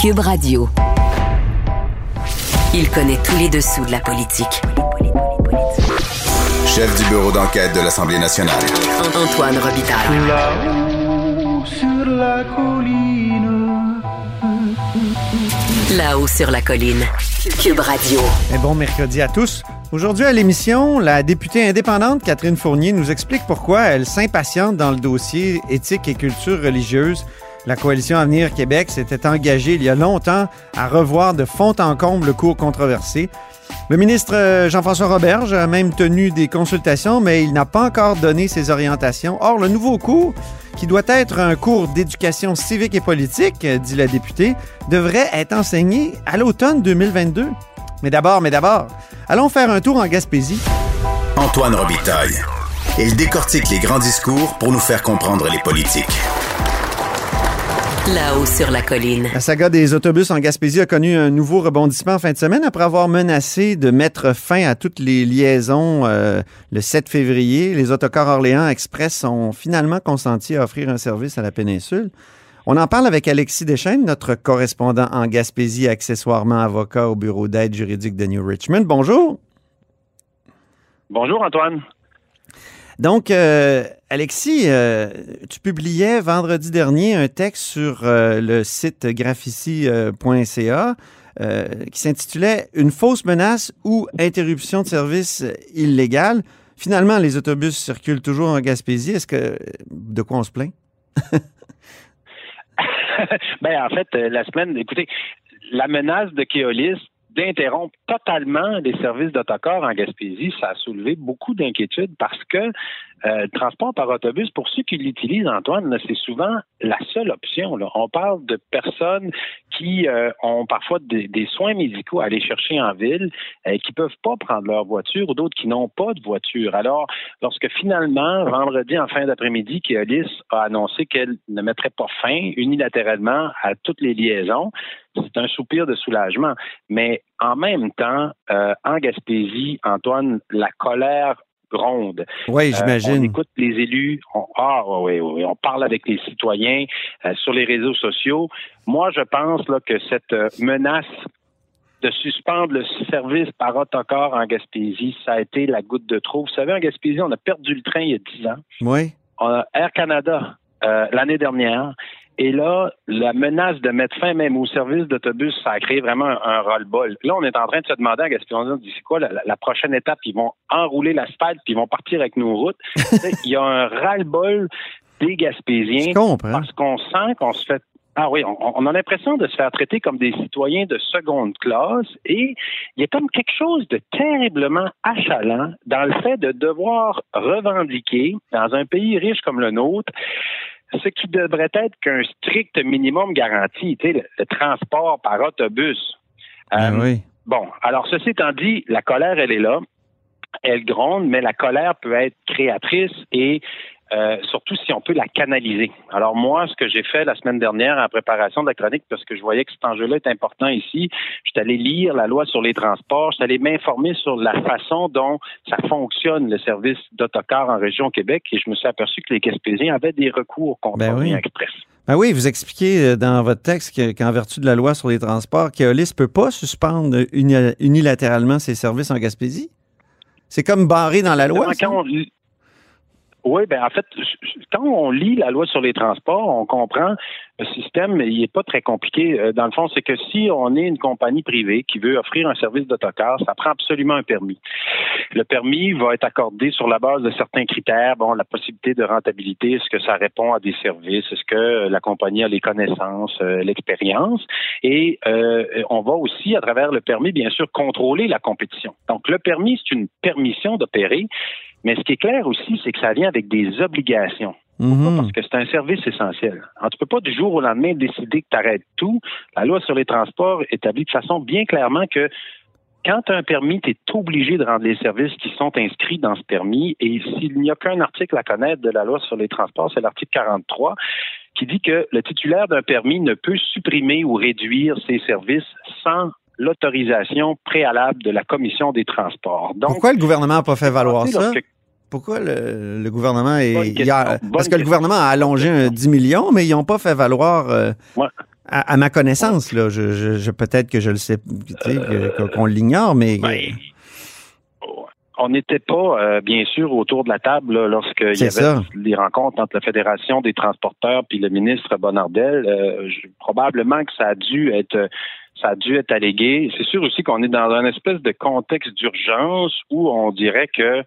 Cube Radio. Il connaît tous les dessous de la politique. Chef du bureau d'enquête de l'Assemblée nationale. Antoine Robitaille. Là-haut sur la colline. Là-haut sur la colline. Cube Radio. Et bon mercredi à tous. Aujourd'hui à l'émission, la députée indépendante Catherine Fournier nous explique pourquoi elle s'impatiente dans le dossier éthique et culture religieuse. La coalition Avenir Québec s'était engagée il y a longtemps à revoir de fond en comble le cours controversé. Le ministre euh, Jean-François Roberge a même tenu des consultations, mais il n'a pas encore donné ses orientations. Or, le nouveau cours, qui doit être un cours d'éducation civique et politique, dit la députée, devrait être enseigné à l'automne 2022. Mais d'abord, mais d'abord, allons faire un tour en Gaspésie. Antoine Robitaille. Il décortique les grands discours pour nous faire comprendre les politiques. Là-haut sur la colline. La saga des autobus en Gaspésie a connu un nouveau rebondissement en fin de semaine après avoir menacé de mettre fin à toutes les liaisons euh, le 7 février. Les autocars Orléans Express ont finalement consenti à offrir un service à la péninsule. On en parle avec Alexis Deschênes, notre correspondant en Gaspésie, accessoirement avocat au bureau d'aide juridique de New Richmond. Bonjour. Bonjour Antoine. Donc, euh, Alexis, euh, tu publiais vendredi dernier un texte sur euh, le site graphici.ca qui s'intitulait Une fausse menace ou interruption de service illégale. Finalement, les autobus circulent toujours en Gaspésie. Est-ce que de quoi on se plaint? ben en fait, la semaine, écoutez, la menace de Keolis d'interrompre totalement les services d'autocar en Gaspésie, ça a soulevé beaucoup d'inquiétudes parce que euh, le transport par autobus, pour ceux qui l'utilisent, Antoine, c'est souvent la seule option. On parle de personnes qui euh, ont parfois des, des, soins médicaux à aller chercher en ville, euh, qui peuvent pas prendre leur voiture, ou d'autres qui n'ont pas de voiture. Alors, lorsque finalement, vendredi en fin d'après-midi, Keolis a annoncé qu'elle ne mettrait pas fin unilatéralement à toutes les liaisons, c'est un soupir de soulagement. Mais en même temps, euh, en Gaspésie, Antoine, la colère gronde. Oui, j'imagine. Euh, on écoute les élus, on, ah, oui, oui, on parle avec les citoyens euh, sur les réseaux sociaux. Moi, je pense là, que cette menace de suspendre le service par autocar en Gaspésie, ça a été la goutte de trop. Vous savez, en Gaspésie, on a perdu le train il y a 10 ans. Oui. On a Air Canada l'année dernière. Et là, la menace de mettre fin même au service d'autobus, ça a créé vraiment un, un roll-ball. Là, on est en train de se demander à Gaspésie, c'est quoi la, la, prochaine étape? Ils vont enrouler l'asphalte, puis ils vont partir avec nos routes. Il y a un ras-le-bol des Gaspésiens parce qu'on sent qu'on se fait ah oui, on, on, a l'impression de se faire traiter comme des citoyens de seconde classe et il y a comme quelque chose de terriblement achalant dans le fait de devoir revendiquer dans un pays riche comme le nôtre ce qui devrait être qu'un strict minimum garanti, tu sais, le, le transport par autobus. Ah Euh, oui. Bon, alors ceci étant dit, la colère, elle est là. Elle gronde, mais la colère peut être créatrice et euh, surtout si on peut la canaliser. Alors moi, ce que j'ai fait la semaine dernière en préparation de la chronique, parce que je voyais que cet enjeu-là est important ici, je suis allé lire la loi sur les transports, je suis allé m'informer sur la façon dont ça fonctionne, le service d'autocar en région Québec, et je me suis aperçu que les Gaspésiens avaient des recours contre Ben oui. Express. Ben oui, vous expliquez euh, dans votre texte que- qu'en vertu de la loi sur les transports, Keolis ne peut pas suspendre uni- unilatéralement ses services en Gaspésie? C'est comme barré dans la loi. Quand on Oui, ben en fait, quand on lit la loi sur les transports, on comprend le système, il n'est pas très compliqué. Euh, Dans le fond, c'est que si on est une compagnie privée qui veut offrir un service d'autocar, ça prend absolument un permis. Le permis va être accordé sur la base de certains critères, bon, la possibilité de rentabilité, est-ce que ça répond à des services, est-ce que la compagnie a les connaissances, euh, l'expérience, et euh, on va aussi, à travers le permis, bien sûr, contrôler la compétition. Donc, le permis, c'est une permission d'opérer, mais ce qui est clair aussi, c'est que ça vient avec des obligations. Mhm. Parce que c'est un service essentiel. Alors, tu peux pas du jour au lendemain décider que tu arrêtes tout. La loi sur les transports établit de façon bien clairement que quand tu as un permis, tu es obligé de rendre les services qui sont inscrits dans ce permis. Et s'il n'y a qu'un article à connaître de la loi sur les transports, c'est l'article 43 qui dit que le titulaire d'un permis ne peut supprimer ou réduire ses services sans l'autorisation préalable de la commission des transports. Donc, Pourquoi le gouvernement n'a pas fait valoir ça? Pourquoi le, le gouvernement est. A- parce que le gouvernement a allongé un 10 millions, mais ils n'ont pas fait valoir euh, Ouais. À, à ma connaissance, là, je, je, je- peut-être que je le sais, que- qu'on l'ignore, mais Ben, on n'était pas, euh, bien sûr, autour de la table lorsqu'il y avait ça. les rencontres entre la Fédération des transporteurs puis le ministre Bonardel. Euh, je- probablement que ça a dû être ça a dû être allégué. C'est sûr aussi qu'on est dans un espèce de contexte d'urgence où on dirait que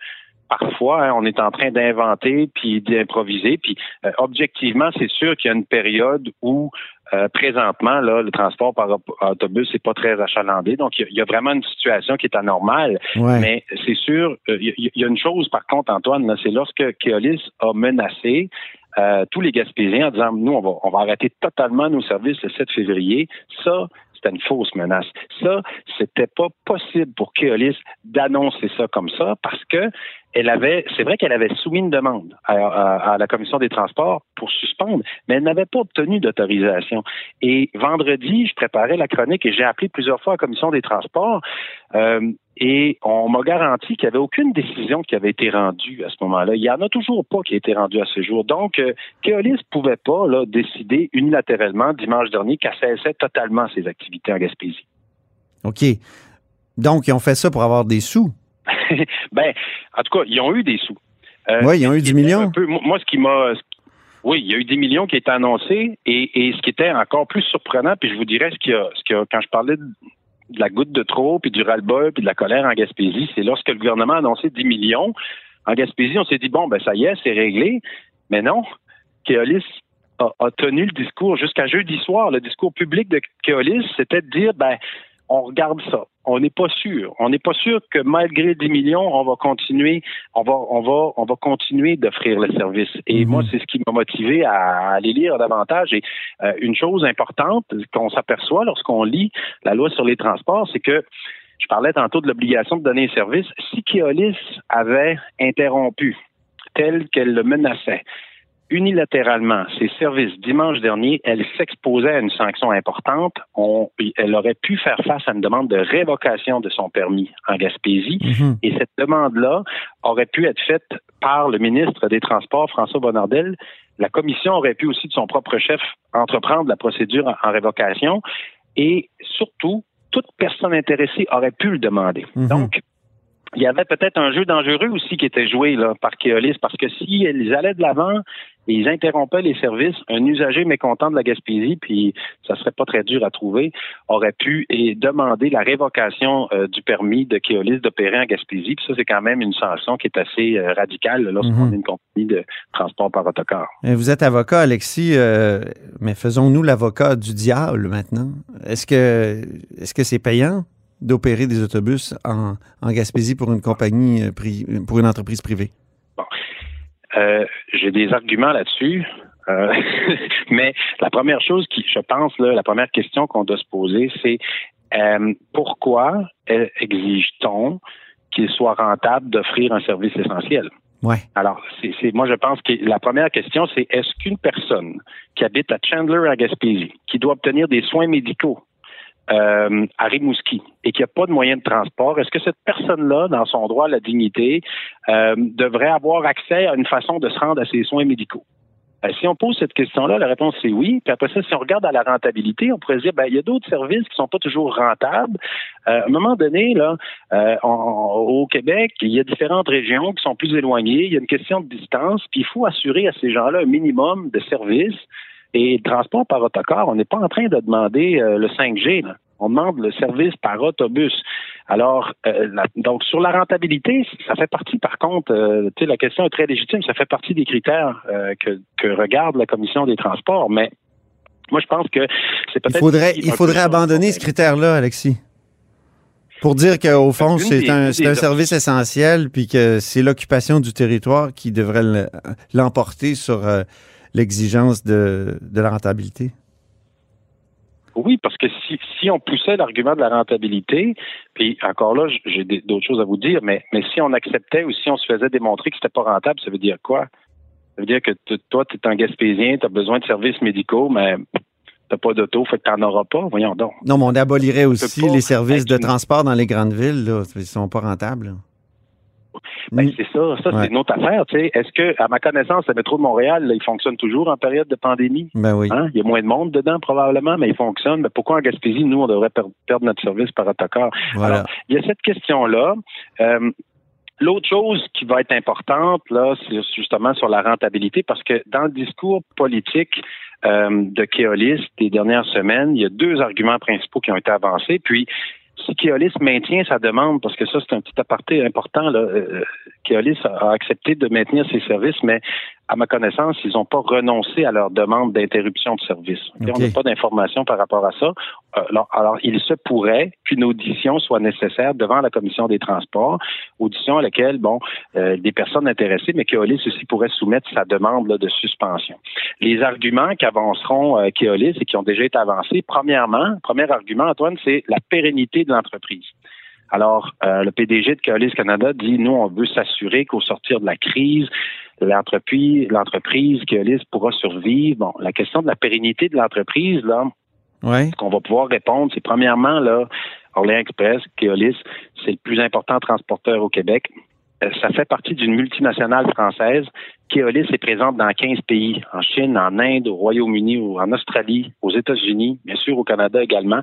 parfois hein, on est en train d'inventer puis d'improviser. Puis euh, objectivement, c'est sûr qu'il y a une période où euh, présentement, là, le transport par autobus n'est pas très achalandé. Donc, il y, a- il y a vraiment une situation qui est anormale. ouais. Mais c'est sûr, euh, il y, a une chose, par contre, Antoine, c'est lorsque Keolis a menacé tous les Gaspésiens en disant, nous, on va, on va arrêter totalement nos services le 7 février. Ça, c'était une fausse menace. Ça, c'était pas possible pour Keolis d'annoncer ça comme ça parce que elle avait, c'est vrai qu'elle avait soumis une demande à, la commission des transports pour suspendre, mais elle n'avait pas obtenu d'autorisation. Et vendredi, je préparais la chronique et j'ai appelé plusieurs fois à la commission des transports euh, et on m'a garanti qu'il n'y avait aucune décision qui avait été rendue à ce moment-là. Il n'y en a toujours pas qui a été rendue à ce jour. Donc, euh, Keolis ne pouvait pas là, décider unilatéralement dimanche dernier qu'elle cessait totalement ses activités en Gaspésie. OK. Donc, ils ont fait ça pour avoir des sous. ben, en tout cas, ils ont eu des sous. Euh, Oui, ils ont eu ce qui 10 était millions. peu- moi, ce qui m'a. Oui, il y a eu 10 millions qui étaient annoncés et, et ce qui était encore plus surprenant, puis je vous dirais ce qu'il y a, ce y a- quand je parlais de, de la goutte de trop, puis du ras-le-bol, puis de la colère en Gaspésie, c'est lorsque le gouvernement a annoncé 10 millions. En Gaspésie, on s'est dit, bon, ben ça y est, c'est réglé. Mais non, Keolis a, a tenu le discours jusqu'à jeudi soir. Le discours public de Keolis, c'était de dire, ben, on regarde ça. On n'est pas sûr. On n'est pas sûr que malgré 10 millions, on va continuer, on va, on va, on va continuer d'offrir le service. Et Mhm. moi, c'est ce qui m'a motivé à aller lire davantage. Et euh, une chose importante qu'on s'aperçoit lorsqu'on lit la loi sur les transports, c'est que je parlais tantôt de l'obligation de donner un service. Si Keolis avait interrompu tel qu'elle le menaçait, unilatéralement ses services dimanche dernier, elle s'exposait à une sanction importante. On- elle aurait pu faire face à une demande de révocation de son permis en Gaspésie. Mhm. Et cette demande-là aurait pu être faite par le ministre des Transports, François Bonnardel. La commission aurait pu aussi, de son propre chef, entreprendre la procédure en, en révocation. Et surtout, toute personne intéressée aurait pu le demander. Mhm. Donc, il y avait peut-être un jeu dangereux aussi qui était joué là, par Keolis, parce que si ils allaient de l'avant et ils interrompaient les services, un usager mécontent de la Gaspésie, puis ça serait pas très dur à trouver, aurait pu et demander la révocation euh, du permis de Keolis d'opérer en Gaspésie. Puis ça, c'est quand même une sanction qui est assez euh, radicale lorsqu'on Mhm. est une compagnie de transport par autocar. Et Vous êtes avocat, Alexis, euh, mais faisons-nous l'avocat du diable maintenant. Est-ce que est-ce que c'est payant d'opérer des autobus en, en Gaspésie pour une compagnie, pour une entreprise privée? Euh, J'ai des arguments là-dessus. Euh, mais la première chose qui, je pense, là, la première question qu'on doit se poser, c'est euh, pourquoi exige-t-on qu'il soit rentable d'offrir un service essentiel? Ouais. Alors, c'est, c'est- moi, je pense que la première question, c'est est-ce qu'une personne qui habite à Chandler, à Gaspésie, qui doit obtenir des soins médicaux euh, à Rimouski et qui n'a pas de moyen de transport, est-ce que cette personne-là, dans son droit à la dignité, euh, devrait avoir accès à une façon de se rendre à ses soins médicaux? Euh, si on pose cette question-là, la réponse c'est oui. Puis après ça, si on regarde à la rentabilité, on pourrait dire, ben, il y a d'autres services qui sont pas toujours rentables. Euh, à un moment donné, là, au Québec, il y a différentes régions qui sont plus éloignées. Il y a une question de distance. Puis il faut assurer à ces gens-là un minimum de services. Et le transport par autocar, on n'est pas en train de demander euh, le 5G. Là. On demande le service par autobus. Alors, euh, la- donc sur la rentabilité, ça fait partie, par contre, euh, tu sais, la question est très légitime, ça fait partie des critères euh, que, que regarde la commission des transports, mais moi, je pense que c'est Il peut-être... faudrait, il faudrait abandonner ce critère-là, Alexis. Pour dire qu'au fond, c'est un, un service essentiel, puis que c'est l'occupation du territoire qui devrait le- l'emporter sur l'exigence de, de la rentabilité? Oui, parce que si, si on poussait l'argument de la rentabilité, puis encore là, j'ai d'autres choses à vous dire, mais, mais si on acceptait ou si on se faisait démontrer que c'était pas rentable, ça veut dire quoi? Ça veut dire que toi, tu es un Gaspésien, tu as besoin de services médicaux, mais t'as pas d'auto, fait que t'en auras pas. Voyons donc. Non, mais on abolirait aussi les services de transport dans les grandes villes. Là. Ils sont pas rentables. là. Ben, Mm. c'est ça, ça Ouais. c'est une autre affaire. tu sais. Est-ce que, à ma connaissance, le métro de Montréal, là, il fonctionne toujours en période de pandémie? Ben oui. Hein? Il y a moins de monde dedans probablement, mais il fonctionne. Mais pourquoi en Gaspésie, nous, on devrait per- perdre notre service par autocar? Voilà. Alors, il y a cette question-là. Euh, L'autre chose qui va être importante, là, c'est justement sur la rentabilité, parce que dans le discours politique euh, de Keolis des dernières semaines, il y a deux arguments principaux qui ont été avancés. Puis, si Keolis maintient sa demande, parce que ça, c'est un petit aparté important, là, euh, Keolis a, a accepté de maintenir ses services, mais à ma connaissance, ils n'ont pas renoncé à leur demande d'interruption de service. On n'a pas d'informations par rapport à ça. Euh, alors, alors, il se pourrait qu'une audition soit nécessaire devant la commission des transports, audition à laquelle, bon, euh, des personnes intéressées, mais Keolis aussi pourrait soumettre sa demande là, de suspension. Les arguments qu'avanceront euh, Keolis et qui ont déjà été avancés, premièrement, premier argument, Antoine, c'est la pérennité de l'entreprise. Alors, euh, le PDG de Keolis Canada dit, nous, on veut s'assurer qu'au sortir de la crise, l'entreprise, l'entreprise Keolis pourra survivre. Bon, la question de la pérennité de l'entreprise, là, Ouais. ce qu'on va pouvoir répondre, c'est premièrement, là, Orléans Express, Keolis, c'est le plus important transporteur au Québec. Euh, Ça fait partie d'une multinationale française. Keolis est présente dans 15 pays, en Chine, en Inde, au Royaume-Uni, en Australie, aux États-Unis, bien sûr au Canada également.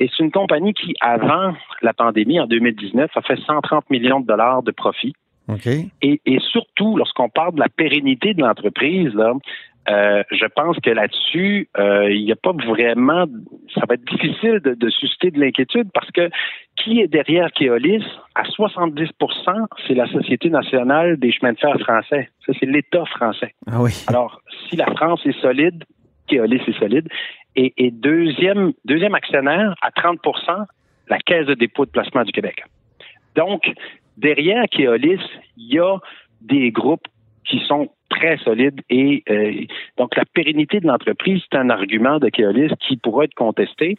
Et c'est une compagnie qui, avant la pandémie, en 2019, a fait 130 millions de dollars de profit. Et, et surtout, lorsqu'on parle de la pérennité de l'entreprise, là, euh, je pense que là-dessus, euh, il n'y a pas vraiment. Ça va être difficile de, de susciter de l'inquiétude parce que qui est derrière Keolis À 70% c'est la Société nationale des chemins de fer français. Ça, c'est l'État français. Ah oui. Alors, si la France est solide, Keolis est solide. Et, et deuxième, deuxième actionnaire, à 30 la Caisse de dépôt de placement du Québec. Donc, derrière Keolis, il y a des groupes qui sont très solides et euh, donc la pérennité de l'entreprise, c'est un argument de Keolis qui pourra être contesté.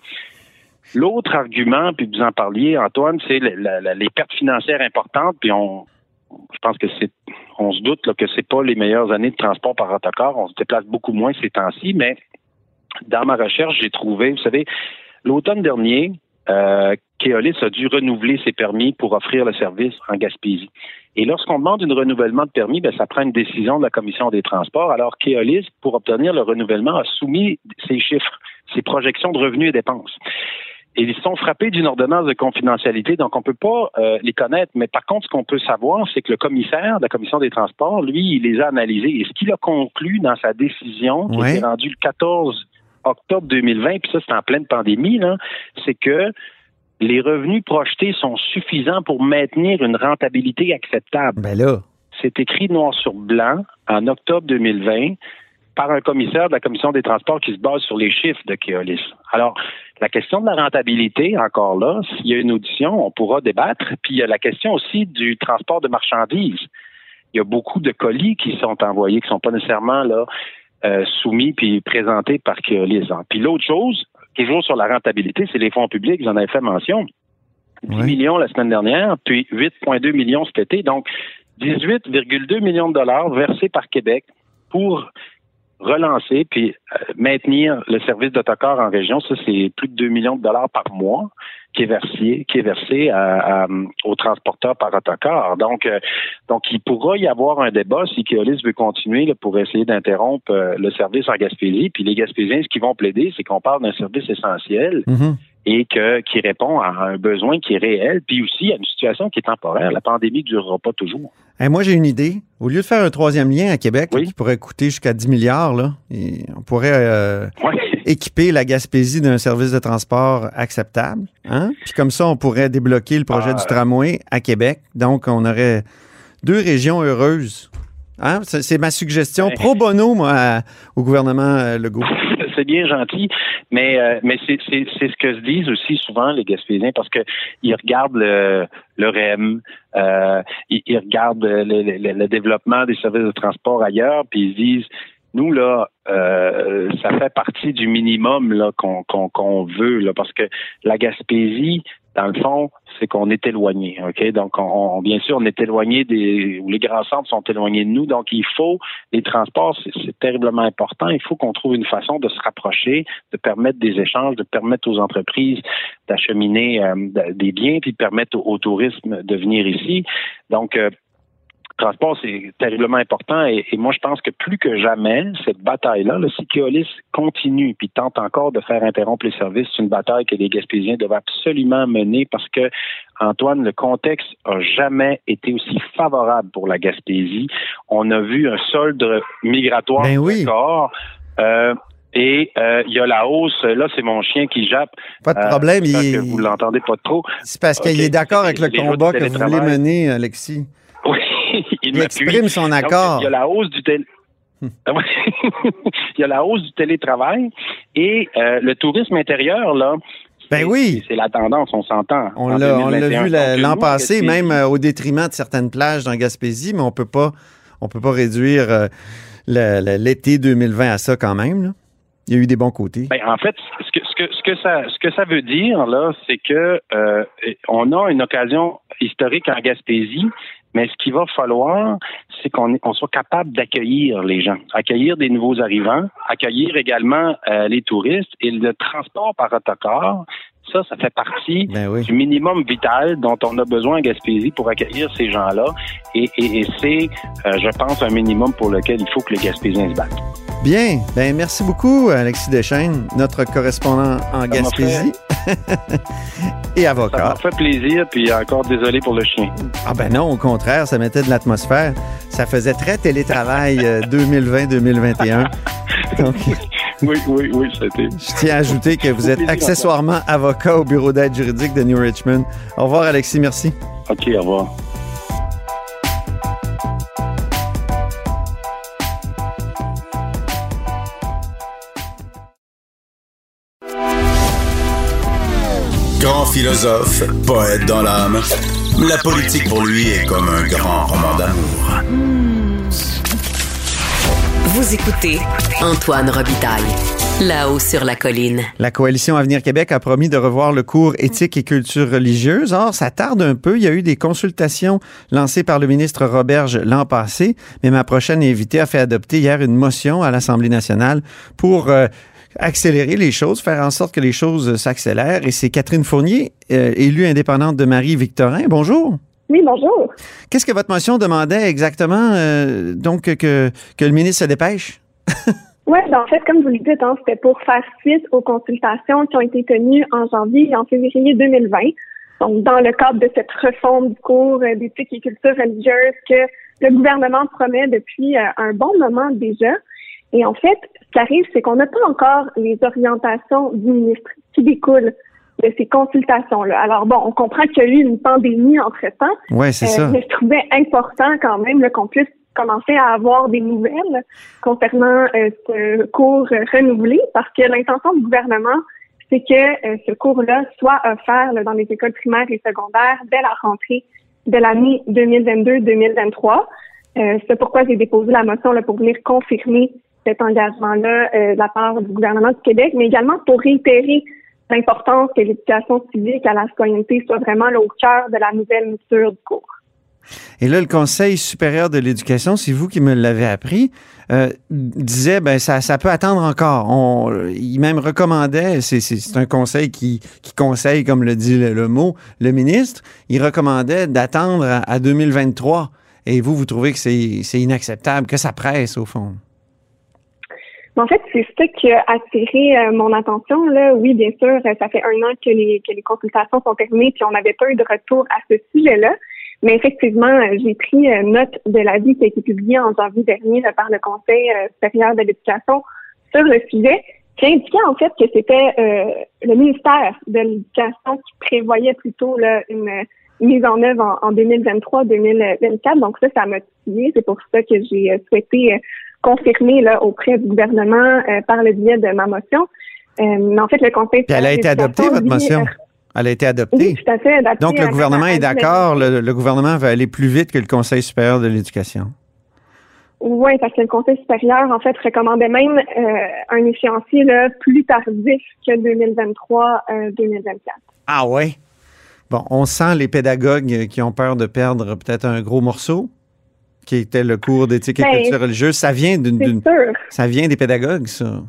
L'autre argument, puis vous en parliez, Antoine, c'est les pertes financières importantes, puis on, je pense que c'est, on se doute là, que c'est pas les meilleures années de transport par autocar. On se déplace beaucoup moins ces temps-ci, mais dans ma recherche, j'ai trouvé, vous savez, l'automne dernier, euh, Keolis a dû renouveler ses permis pour offrir le service en Gaspésie. Et lorsqu'on demande un renouvellement de permis, ben, ça prend une décision de la Commission des transports. Alors, Keolis, pour obtenir le renouvellement, a soumis ses chiffres, ses projections de revenus et dépenses. Et ils sont frappés d'une ordonnance de confidentialité, donc on peut pas euh, les connaître. Mais par contre, ce qu'on peut savoir, c'est que le commissaire de la Commission des transports, lui, il les a analysés. Et ce qu'il a conclu dans sa décision, qui a Ouais. été rendue le 14 octobre 2020, puis ça, c'est en pleine pandémie, c'est que les revenus projetés sont suffisants pour maintenir une rentabilité acceptable. Ben là. C'est écrit noir sur blanc en octobre 2020 par un commissaire de la Commission des transports qui se base sur les chiffres de Keolis. Alors, la question de la rentabilité, encore là, s'il y a une audition, on pourra débattre. Puis il y a la question aussi du transport de marchandises. Il y a beaucoup de colis qui sont envoyés, qui sont pas nécessairement là euh, soumis puis présentés par Keolis. hein. Puis l'autre chose, toujours sur la rentabilité, c'est les fonds publics, j'en avais fait mention. 10 Ouais. millions la semaine dernière, puis 8,2 millions cet été. Donc, 18,2 millions de dollars versés par Québec pour relancer puis euh, maintenir le service d'autocar en région. Ça, c'est plus de 2 millions de dollars par mois qui est versé, qui est versé aux transporteurs par autocar. Donc, euh, donc, il pourra y avoir un débat si Keolis veut continuer là, pour essayer d'interrompre euh, le service en Gaspésie. Puis les Gaspésiens, ce qu'ils vont plaider, c'est qu'on parle d'un service essentiel Mhm. Et que, qui répond à un besoin qui est réel, puis aussi à une situation qui est temporaire. La pandémie ne durera pas toujours. Hey, moi, j'ai une idée. Au lieu de faire un troisième lien à Québec Oui. qui pourrait coûter jusqu'à 10 milliards, là, et on pourrait euh, Ouais. équiper la Gaspésie d'un service de transport acceptable. Hein? Puis comme ça, on pourrait débloquer le projet Ah. du tramway à Québec. Donc, on aurait deux régions heureuses. Hein? C'est ma suggestion pro bono, moi, à- au gouvernement euh, Legault. C'est bien gentil, mais euh, mais c'est ce que se disent aussi souvent les Gaspésiens parce que ils regardent le REM, euh, ils, regardent le, développement des services de transport ailleurs, puis ils se disent nous là, euh, ça fait partie du minimum là qu'on qu'on qu'on veut là parce que la Gaspésie dans le fond, c'est qu'on est éloigné. Donc, on, on- bien sûr, on est éloigné des, ou les grands centres sont éloignés de nous. Donc, il faut les transports, c'est terriblement important. Il faut qu'on trouve une façon de se rapprocher, de permettre des échanges, de permettre aux entreprises d'acheminer euh, de- des biens, puis de permettre au, au tourisme de venir ici. Donc, euh, transport, c'est terriblement important et, moi, je pense que plus que jamais, cette bataille-là, le si Keolis continue puis tente encore de faire interrompre les services, c'est une bataille que les Gaspésiens doivent absolument mener parce que, Antoine, le contexte a jamais été aussi favorable pour la Gaspésie. On a vu un solde migratoire ben oui. Euh, et euh, il y a la hausse, là c'est mon chien qui jappe. Pas de problème, euh, il... que vous l'entendez pas trop. C'est parce qu'il est d'accord avec le combat que vous voulez mener, Alexis. Il, il exprime son accord. il y a la hausse du il y a la hausse du télétravail et euh, le tourisme intérieur là. Ben oui. C'est la tendance, on s'entend. On l'a vu l'an passé, même euh, au détriment de certaines plages dans Gaspésie, mais on peut pas on peut pas réduire euh, l'été 2020 à ça quand même. Là. Il y a eu des bons côtés. Ben, en fait, ce que, ce, que, ce, que ça, ce que ça veut dire, là, c'est que euh, on a une occasion historique en Gaspésie, mais ce qu'il va falloir, c'est qu'on on soit capable d'accueillir les gens, accueillir des nouveaux arrivants, accueillir également euh, les touristes et le transport par autocar. Ça, ça fait partie ben oui. du minimum vital dont on a besoin en Gaspésie pour accueillir ces gens-là. Et, et, et c'est, euh, je pense, un minimum pour lequel il faut que les Gaspésiens se battent. Bien. Ben, merci beaucoup, Alexis Deschênes, notre correspondant en Gaspésie et avocat. Ça m'a fait plaisir, puis encore désolé pour le chien. Ah ben non, au contraire, ça mettait de l'atmosphère. Ça faisait très télétravail 2020-2021. Donc... Oui, oui, oui, c'était. Je tiens à ajouter que vous êtes accessoirement avocat au bureau d'aide juridique de New Richmond. Au revoir, Alexis. Merci. OK, au revoir. Grand philosophe, poète dans l'âme, la politique pour lui est comme un grand roman d'amour. Vous écoutez Antoine Robitaille. Là-haut sur la colline. La coalition Avenir Québec a promis de revoir le cours éthique et culture religieuse. Or, ça tarde un peu. Il y a eu des consultations lancées par le ministre Roberge l'an passé, mais ma prochaine invitée a fait adopter hier une motion à l'Assemblée nationale pour euh, accélérer les choses, faire en sorte que les choses s'accélèrent. Et c'est Catherine Fournier, euh, élue indépendante de Marie-Victorin. Bonjour. Oui, bonjour. Qu'est-ce que votre motion demandait exactement, euh, donc, que, que le ministre se dépêche? oui, ben en fait, comme vous le dites, hein, c'était pour faire suite aux consultations qui ont été tenues en janvier et en février 2020. Donc, dans le cadre de cette refonte du cours euh, d'éthique et culture religieuse que le gouvernement promet depuis euh, un bon moment déjà. Et en fait, ce qui arrive, c'est qu'on n'a pas encore les orientations du ministre qui découlent de ces consultations-là. Alors bon, on comprend qu'il y a eu une pandémie entre-temps. Oui, c'est ça. Mais je trouvais important quand même qu'on puisse commencer à avoir des nouvelles concernant euh, ce cours renouvelé parce que l'intention du gouvernement, c'est que euh, ce cours-là soit offert dans les écoles primaires et secondaires dès la rentrée de l'année 2022-2023. Euh, c'est pourquoi j'ai déposé la motion là, pour venir confirmer cet engagement-là de la part du gouvernement du Québec, mais également pour réitérer l'importance que l'éducation civique à la citoyenneté soit vraiment là, au cœur de la nouvelle mouture du cours. Et là, le Conseil supérieur de l'éducation, c'est vous qui me l'avez appris, euh, disait ben ça, ça peut attendre encore. On, il même recommandait, c'est un conseil qui, qui conseille, comme le dit le, mot, le ministre, il recommandait d'attendre à, à 2023. Et vous, vous trouvez que c'est inacceptable, que ça presse au fond? En fait, c'est ça qui a attiré euh, mon attention. Là. Oui, bien sûr, ça fait un an que les, consultations sont terminées, puis on n'avait pas eu de retour à ce sujet-là. Mais effectivement, euh, j'ai pris euh, note de l'avis qui a été publié en janvier dernier par le Conseil supérieur de l'éducation sur le sujet, qui indiquait en fait que c'était le ministère de l'Éducation qui prévoyait plutôt une mise en œuvre en, 2023-2024. Donc ça, ça m'a motivé. C'est pour ça que j'ai souhaité confirmer là, auprès du gouvernement par le biais de ma motion. mais en fait, le Conseil... Puis elle a été adoptée, votre motion? Elle a été adoptée. Oui, tout à fait. Adaptée Donc, le gouvernement est d'accord. Le, le, gouvernement va aller plus vite que le Conseil supérieur de l'éducation. Oui, parce que le Conseil supérieur, en fait, recommandait même euh, un échéancier là, plus tardif que 2023-2024. ah oui? Bon, on sent les pédagogues qui ont peur de perdre peut-être un gros morceau, qui était le cours d'éthique et Ben, culture religieuse. Ça vient d'une, ça vient des pédagogues, ça.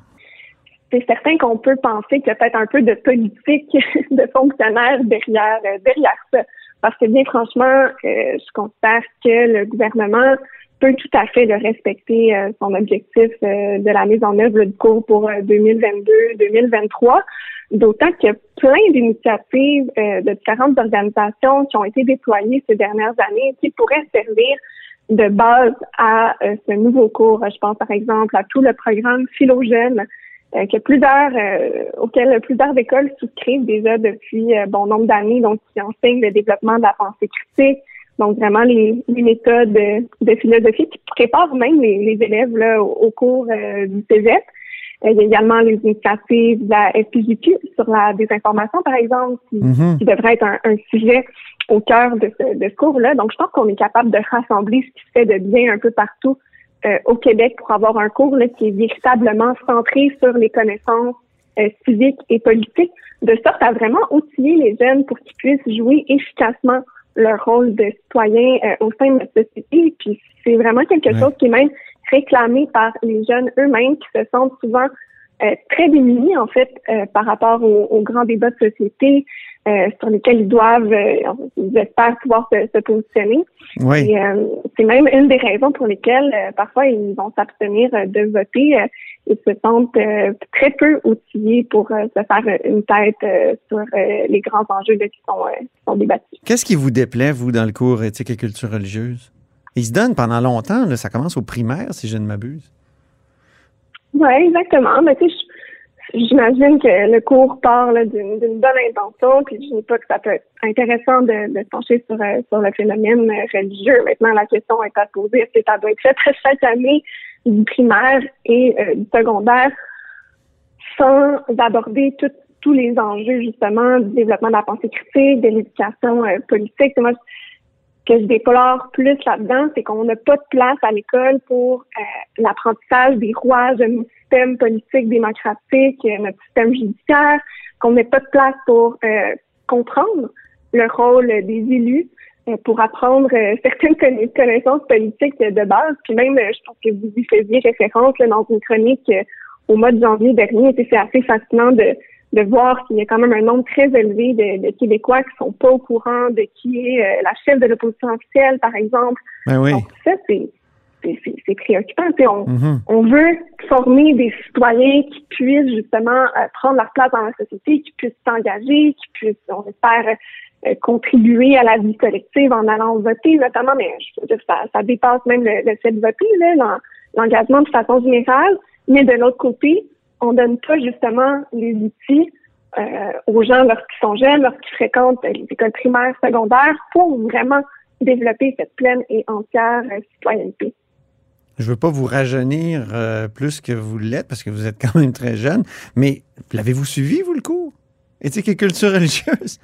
c'est certain qu'on peut penser qu'il y a peut-être un peu de politique de fonctionnaires derrière, euh, derrière ça. parce que bien franchement, je considère que le gouvernement peut tout à fait le respecter son objectif de la mise en œuvre du cours pour 2022-2023. D'autant qu'il y a plein d'initiatives de différentes organisations qui ont été déployées ces dernières années qui pourraient servir de base à euh, ce nouveau cours. Je pense par exemple à tout le programme Philogène euh, que plusieurs euh, auquel plusieurs écoles souscrivent déjà depuis bon nombre d'années, donc qui enseignent le développement de la pensée critique, donc vraiment les, méthodes de, philosophie qui préparent même les, élèves là, au, cours du cégep. Il y a également les initiatives de la FPJQ sur la désinformation, par exemple, qui, qui devrait être un, un sujet au cœur de ce, de cours-là. Donc, je pense qu'on est capable de rassembler ce qui se fait de bien un peu partout euh, au Québec pour avoir un cours là, qui est véritablement centré sur les connaissances euh, civiques et politiques, de sorte à vraiment outiller les jeunes pour qu'ils puissent jouer efficacement leur rôle de citoyen euh, au sein de la société. Puis c'est vraiment quelque chose qui est même réclamé par les jeunes eux-mêmes qui se sentent souvent très démunis en fait par rapport aux, grands débats de société, euh, sur lesquels ils doivent, euh, ils espèrent pouvoir se, positionner. Oui. Euh, c'est même une des raisons pour lesquelles parfois ils vont s'abstenir de voter. ils se sentent très peu outillés pour se faire une tête sur les grands enjeux qui, sont, qui sont débattus. Qu'est-ce qui vous déplaît, vous, dans le cours éthique et culture religieuse? Il se donne pendant longtemps, ça commence au primaire, si je ne m'abuse. Oui, exactement. Mais tu sais, J'imagine que le cours part d'une bonne intention, puis je dis pas que ça peut être intéressant de, de pencher sur, euh, le phénomène religieux. Maintenant, la question est à poser, est-ce que ça doit être fait chaque année du primaire et euh, du secondaire sans aborder tous les enjeux, justement, du développement de la pensée critique, de l'éducation euh, politique? Que je déplore plus là-dedans, c'est qu'on n'a pas de place à l'école pour l'apprentissage des rouages système politique démocratique, euh, notre système judiciaire, qu'on n'ait pas de place pour euh, comprendre le rôle des élus, euh, pour apprendre certaines connaissances politiques de base. Puis même, je pense que vous y faisiez référence dans une chronique au mois de janvier dernier. C'est assez fascinant de, de voir qu'il y a quand même un nombre très élevé de, Québécois qui sont pas au courant de qui est la chef de l'opposition officielle, par exemple. Ben oui. Donc, ça, c'est c'est préoccupant. On, mm-hmm. on veut former des citoyens qui puissent justement euh, prendre leur place dans la société, qui puissent s'engager, qui puissent, on espère, euh, contribuer à la vie collective en allant voter, notamment, mais je veux dire, ça, ça dépasse même le, fait de voter, l'engagement de façon générale. Mais de l'autre côté, on donne pas justement les outils euh, aux gens lorsqu'ils sont jeunes, lorsqu'ils fréquentent les écoles primaires, secondaires, pour vraiment développer cette pleine et entière citoyenneté. Je ne veux pas vous rajeunir euh, plus que vous l'êtes parce que vous êtes quand même très jeune, mais l'avez-vous suivi, vous, le cours? Éthique et culture religieuse?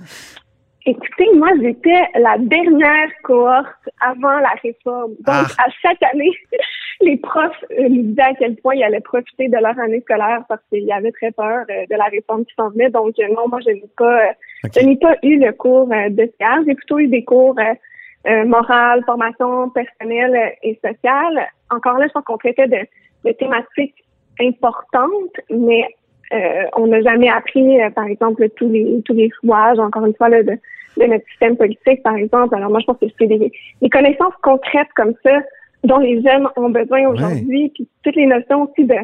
Écoutez, moi, j'étais la dernière cohorte avant la réforme. Donc, ah. à chaque année, les profs euh, nous disaient à quel point ils allaient profiter de leur année scolaire parce qu'ils avaient très peur euh, de la réforme qui s'en venait. Donc, non, moi, je n'ai pas, je n'ai pas eu le cours de sciences. J'ai plutôt eu des cours euh, morale, formation personnelle et sociale. Encore là, je pense qu'on traitait de, thématiques importantes, mais euh, on n'a jamais appris, euh, par exemple, tous les tous les rouages, encore une fois, là, de, notre système politique, par exemple. Alors moi, je pense que c'est des, connaissances concrètes comme ça dont les jeunes ont besoin aujourd'hui, puis toutes les notions aussi de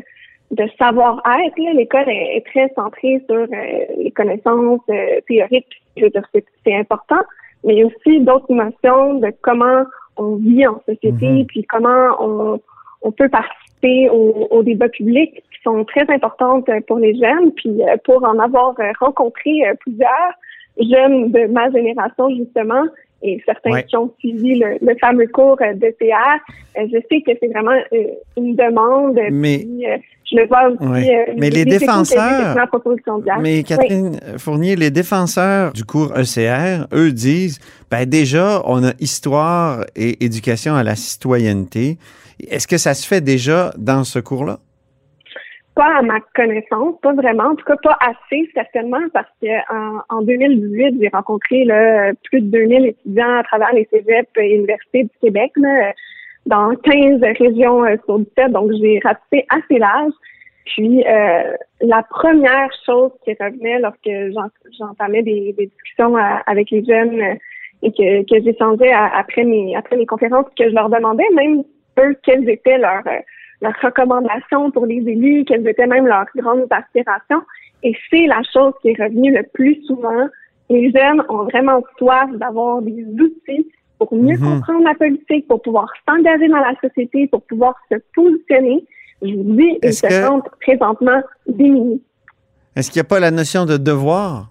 de savoir-être. L'école est, très centrée sur les connaissances théoriques. Je veux dire, c'est important, mais il y a aussi d'autres notions de comment on vit en société, mhm. puis comment on, on peut participer au, au, débat public, sont très importantes pour les jeunes. Puis euh, pour en avoir rencontré euh, plusieurs jeunes de ma génération, justement, et certains qui ont suivi le, fameux cours de euh, je sais que c'est vraiment une demande. Mais, je le vois aussi. mais les défenseurs. Mais Catherine Fournier, les défenseurs du cours ECR, eux disent, ben déjà, on a histoire et éducation à la citoyenneté. Est-ce que ça se fait déjà dans ce cours-là? Pas à ma connaissance, pas vraiment. En tout cas, pas assez, certainement, parce qu'en en, 2018, j'ai rencontré là, plus de 2000 étudiants à travers les cégeps et universités du Québec, dans 15 régions euh, sur 17, donc j'ai raté assez large. Puis, euh, la première chose qui revenait lorsque j'entamais des, discussions euh, avec les jeunes et que, que j'échangeais après mes après mes conférences, que je leur demandais même eux quelles étaient leurs leurs recommandations pour les élus, quelles étaient même leurs grandes aspirations. Et c'est la chose qui est revenue le plus souvent. Les jeunes ont vraiment soif d'avoir des outils pour mieux Mhm. comprendre la politique, pour pouvoir s'engager dans la société, pour pouvoir se positionner. Je vous dis, ils se que- sentent présentement démunis. Est-ce qu'il n'y a pas la notion de devoir?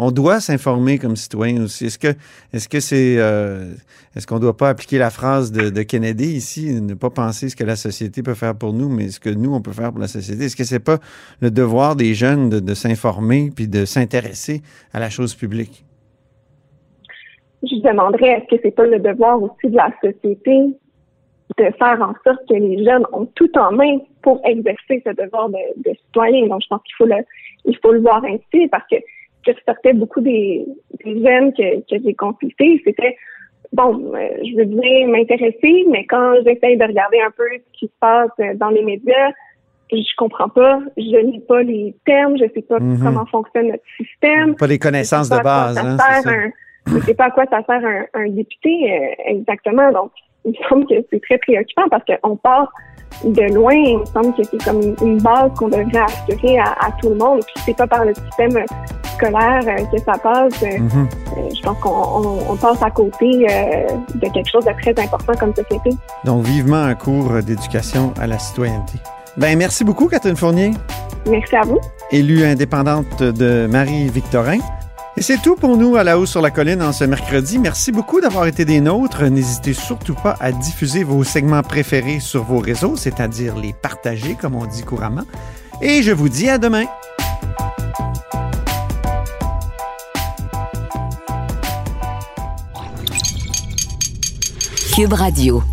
On doit s'informer comme citoyen aussi. Est-ce que est-ce que c'est euh, qu'on ne doit pas appliquer la phrase de, Kennedy ici, ne pas penser ce que la société peut faire pour nous, mais ce que nous on peut faire pour la société? Est-ce que c'est pas le devoir des jeunes de, s'informer puis de s'intéresser à la chose publique? Je demanderais, est-ce que c'est pas le devoir aussi de la société de faire en sorte que les jeunes ont tout en main pour exercer ce devoir de, de citoyen? Donc, je pense qu'il faut le, il faut le voir ainsi parce que que ressortait beaucoup des, des jeunes que, que j'ai consultés, c'était bon, euh, je veux bien m'intéresser, mais quand j'essaye de regarder un peu ce qui se passe euh, dans les médias, je comprends pas, je lis pas les termes, je sais pas Mhm. comment fonctionne notre système. Pas les connaissances de base, hein, un- je ne sais pas à quoi ça sert un, un député euh, exactement. Donc, il me semble que c'est très préoccupant parce qu'on part de loin. Il me semble que c'est comme une, base qu'on devrait assurer à, à tout le monde. Puis c'est pas par le système scolaire euh, que ça passe. Euh, Mhm. euh, je pense qu'on on, on passe à côté de quelque chose de très important comme société. Donc vivement un cours d'éducation à la citoyenneté. Ben merci beaucoup Catherine Fournier. Merci à vous. élue indépendante de Marie-Victorin. Et c'est tout pour nous à la hausse sur la colline en ce mercredi. Merci beaucoup d'avoir été des nôtres. N'hésitez surtout pas à diffuser vos segments préférés sur vos réseaux, c'est-à-dire les partager, comme on dit couramment. Et je vous dis à demain. Cube Radio.